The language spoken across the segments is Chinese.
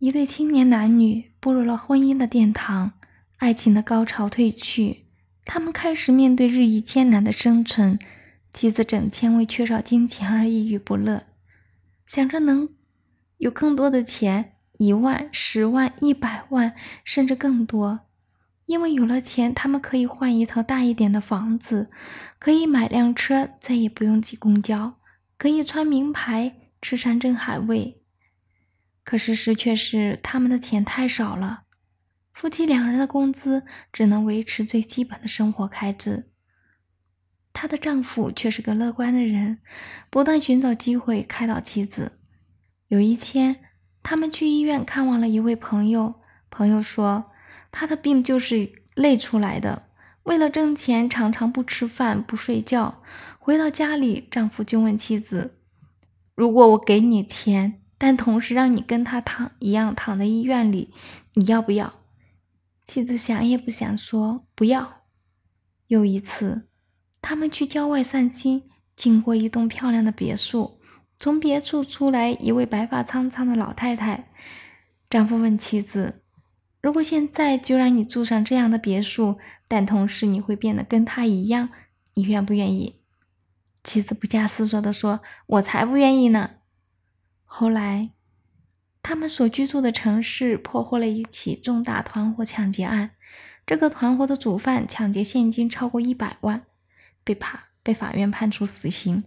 一对青年男女步入了婚姻的殿堂，爱情的高潮褪去，他们开始面对日益艰难的生存。妻子整天为缺少金钱而抑郁不乐，想着能有更多的钱，一万、十万、一百万，甚至更多。因为有了钱，他们可以换一套大一点的房子，可以买辆车，再也不用挤公交，可以穿名牌，吃山珍海味。可事实却是，他们的钱太少了，夫妻两人的工资只能维持最基本的生活开支。她的丈夫却是个乐观的人，不断寻找机会开导妻子。有一天，他们去医院看望了一位朋友，朋友说他的病就是累出来的，为了挣钱，常常不吃饭不睡觉。回到家里，丈夫就问妻子：“如果我给你钱？”但同时让你跟他躺一样躺在医院里，你要不要？妻子想也不想说不要。有一次，他们去郊外散心，经过一栋漂亮的别墅，从别墅出来一位白发苍苍的老太太。丈夫问妻子：“如果现在就让你住上这样的别墅，但同时你会变得跟他一样，你愿不愿意？”妻子不假思索地说：“我才不愿意呢。”后来，他们所居住的城市破获了一起重大团伙抢劫案。这个团伙的主犯抢劫现金超过一百万，被判被法院判处死刑。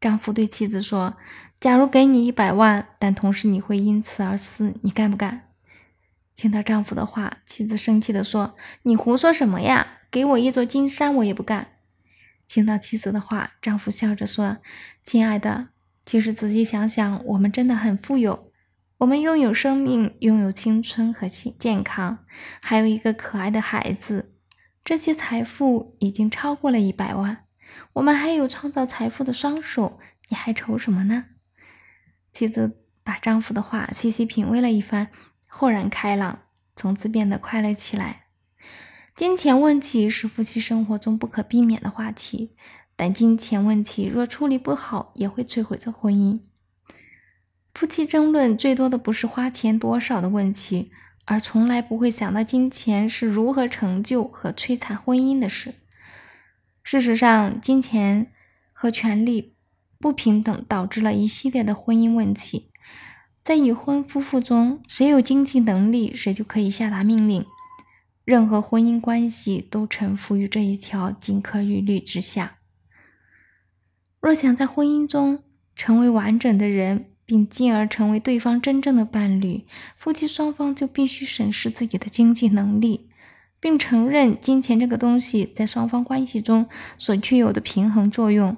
丈夫对妻子说：“假如给你一百万，但同时你会因此而死，你干不干？”听到丈夫的话，妻子生气地说：“你胡说什么呀？给我一座金山，我也不干。”听到妻子的话，丈夫笑着说：“亲爱的。”其实仔细想想，我们真的很富有。我们拥有生命，拥有青春和健健康，还有一个可爱的孩子。这些财富已经超过了一百万。我们还有创造财富的双手，你还愁什么呢？妻子把丈夫的话细细品味了一番，豁然开朗，从此变得快乐起来。金钱问题是夫妻生活中不可避免的话题。但金钱问题若处理不好，也会摧毁这婚姻。夫妻争论最多的不是花钱多少的问题，而从来不会想到金钱是如何成就和摧残婚姻的事。事实上，金钱和权力不平等导致了一系列的婚姻问题。在已婚夫妇中，谁有经济能力，谁就可以下达命令。任何婚姻关系都臣服于这一条金科玉律之下。若想在婚姻中成为完整的人，并进而成为对方真正的伴侣，夫妻双方就必须审视自己的经济能力，并承认金钱这个东西在双方关系中所具有的平衡作用。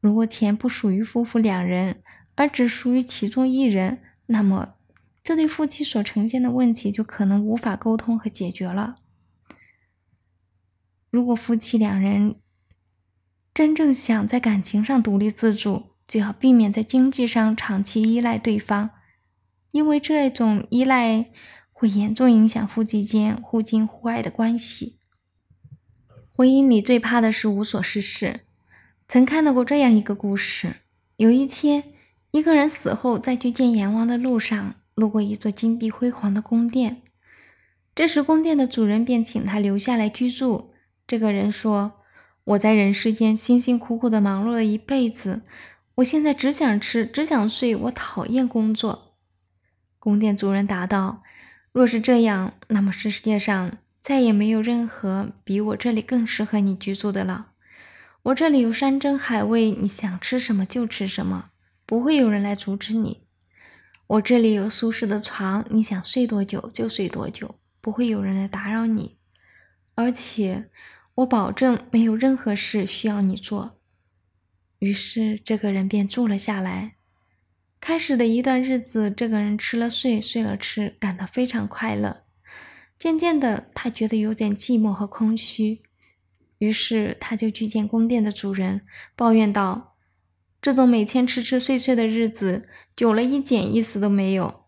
如果钱不属于夫妇两人，而只属于其中一人，那么这对夫妻所呈现的问题就可能无法沟通和解决了。如果夫妻两人，真正想在感情上独立自主，就要避免在经济上长期依赖对方，因为这种依赖会严重影响夫妻间互敬互爱的关系。婚姻里最怕的是无所事事。曾看到过这样一个故事：有一天，一个人死后，在去见阎王的路上，路过一座金碧辉煌的宫殿。这时，宫殿的主人便请他留下来居住。这个人说。我在人世间辛辛苦苦的忙碌了一辈子，我现在只想吃，只想睡，我讨厌工作。宫殿主人答道：“若是这样，那么这世界上再也没有任何比我这里更适合你居住的了。我这里有山珍海味，你想吃什么就吃什么，不会有人来阻止你。我这里有舒适的床，你想睡多久就睡多久，不会有人来打扰你，而且。”我保证没有任何事需要你做。于是，这个人便住了下来。开始的一段日子，这个人吃了睡，睡了吃，感到非常快乐。渐渐的，他觉得有点寂寞和空虚，于是他就去见宫殿的主人，抱怨道：“这种每天吃吃睡睡的日子，久了一点意思都没有。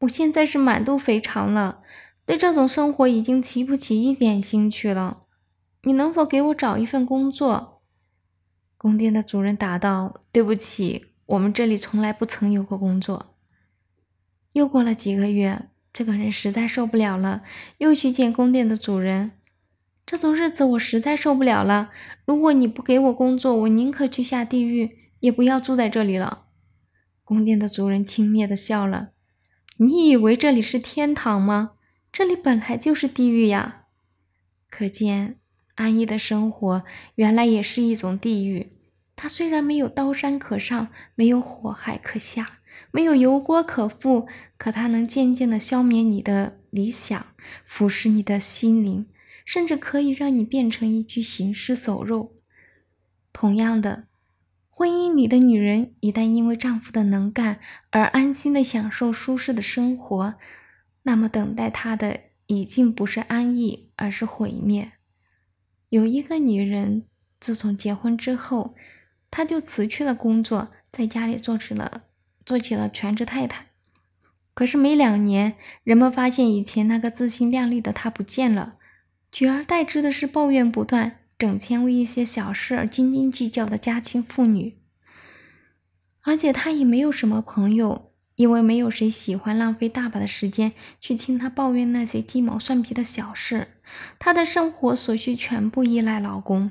我现在是满肚肥肠了，对这种生活已经提不起一点兴趣了。”你能否给我找一份工作？宫殿的主人答道：“对不起，我们这里从来不曾有过工作。”又过了几个月，这个人实在受不了了，又去见宫殿的主人。这种日子我实在受不了了。如果你不给我工作，我宁可去下地狱，也不要住在这里了。宫殿的主人轻蔑地笑了：“你以为这里是天堂吗？这里本来就是地狱呀！”可见，安逸的生活原来也是一种地狱。它虽然没有刀山可上，没有火海可下，没有油锅可复，可它能渐渐地消灭你的理想，腐蚀你的心灵。甚至可以让你变成一具行尸走肉。同样的，婚姻里的女人一旦因为丈夫的能干而安心的享受舒适的生活，那么等待她的已经不是安逸，而是毁灭。有一个女人，自从结婚之后，她就辞去了工作，在家里做起了做起了全职太太。可是没两年，人们发现以前那个自信靓丽的她不见了。取而代之的是抱怨不断、整天为一些小事而斤斤计较的家庭妇女，而且她也没有什么朋友，因为没有谁喜欢浪费大把的时间去听她抱怨那些鸡毛蒜皮的小事。她的生活所需全部依赖老公，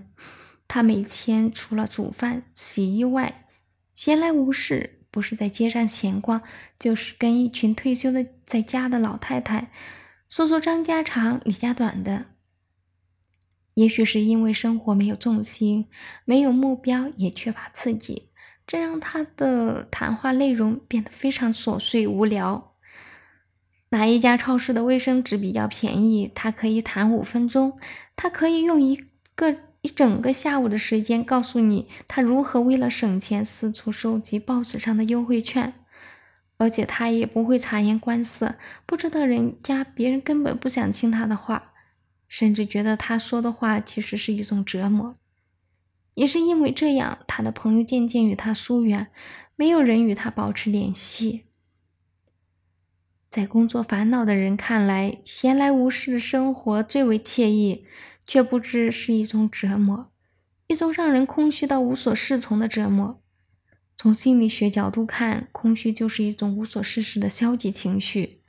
她每天除了煮饭、洗衣外，闲来无事，不是在街上闲逛，就是跟一群退休的在家的老太太说说张家长、李家短的。也许是因为生活没有重心，没有目标，也缺乏刺激，这让他的谈话内容变得非常琐碎无聊。哪一家超市的卫生纸比较便宜？他可以谈五分钟，他可以用一个一整个下午的时间告诉你他如何为了省钱四处收集报纸上的优惠券，而且他也不会察言观色，不知道人家别人根本不想听他的话。甚至觉得他说的话其实是一种折磨，也是因为这样，他的朋友渐渐与他疏远，没有人与他保持联系。在工作烦恼的人看来，闲来无事的生活最为惬意，却不知是一种折磨，一种让人空虚到无所适从的折磨。从心理学角度看，空虚就是一种无所事事的消极情绪。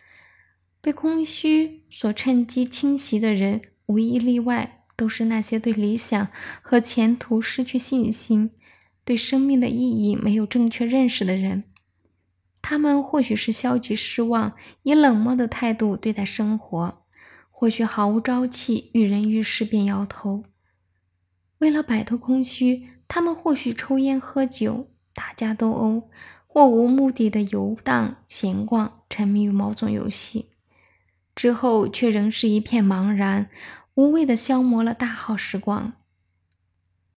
被空虚所趁机侵袭的人，无一例外都是那些对理想和前途失去信心、对生命的意义没有正确认识的人。他们或许是消极失望，以冷漠的态度对待生活；或许毫无朝气，遇人遇事便摇头。为了摆脱空虚，他们或许抽烟喝酒、打架斗殴，或无目的的游荡闲逛，沉迷于某种游戏。之后却仍是一片茫然，无谓的消磨了大好时光。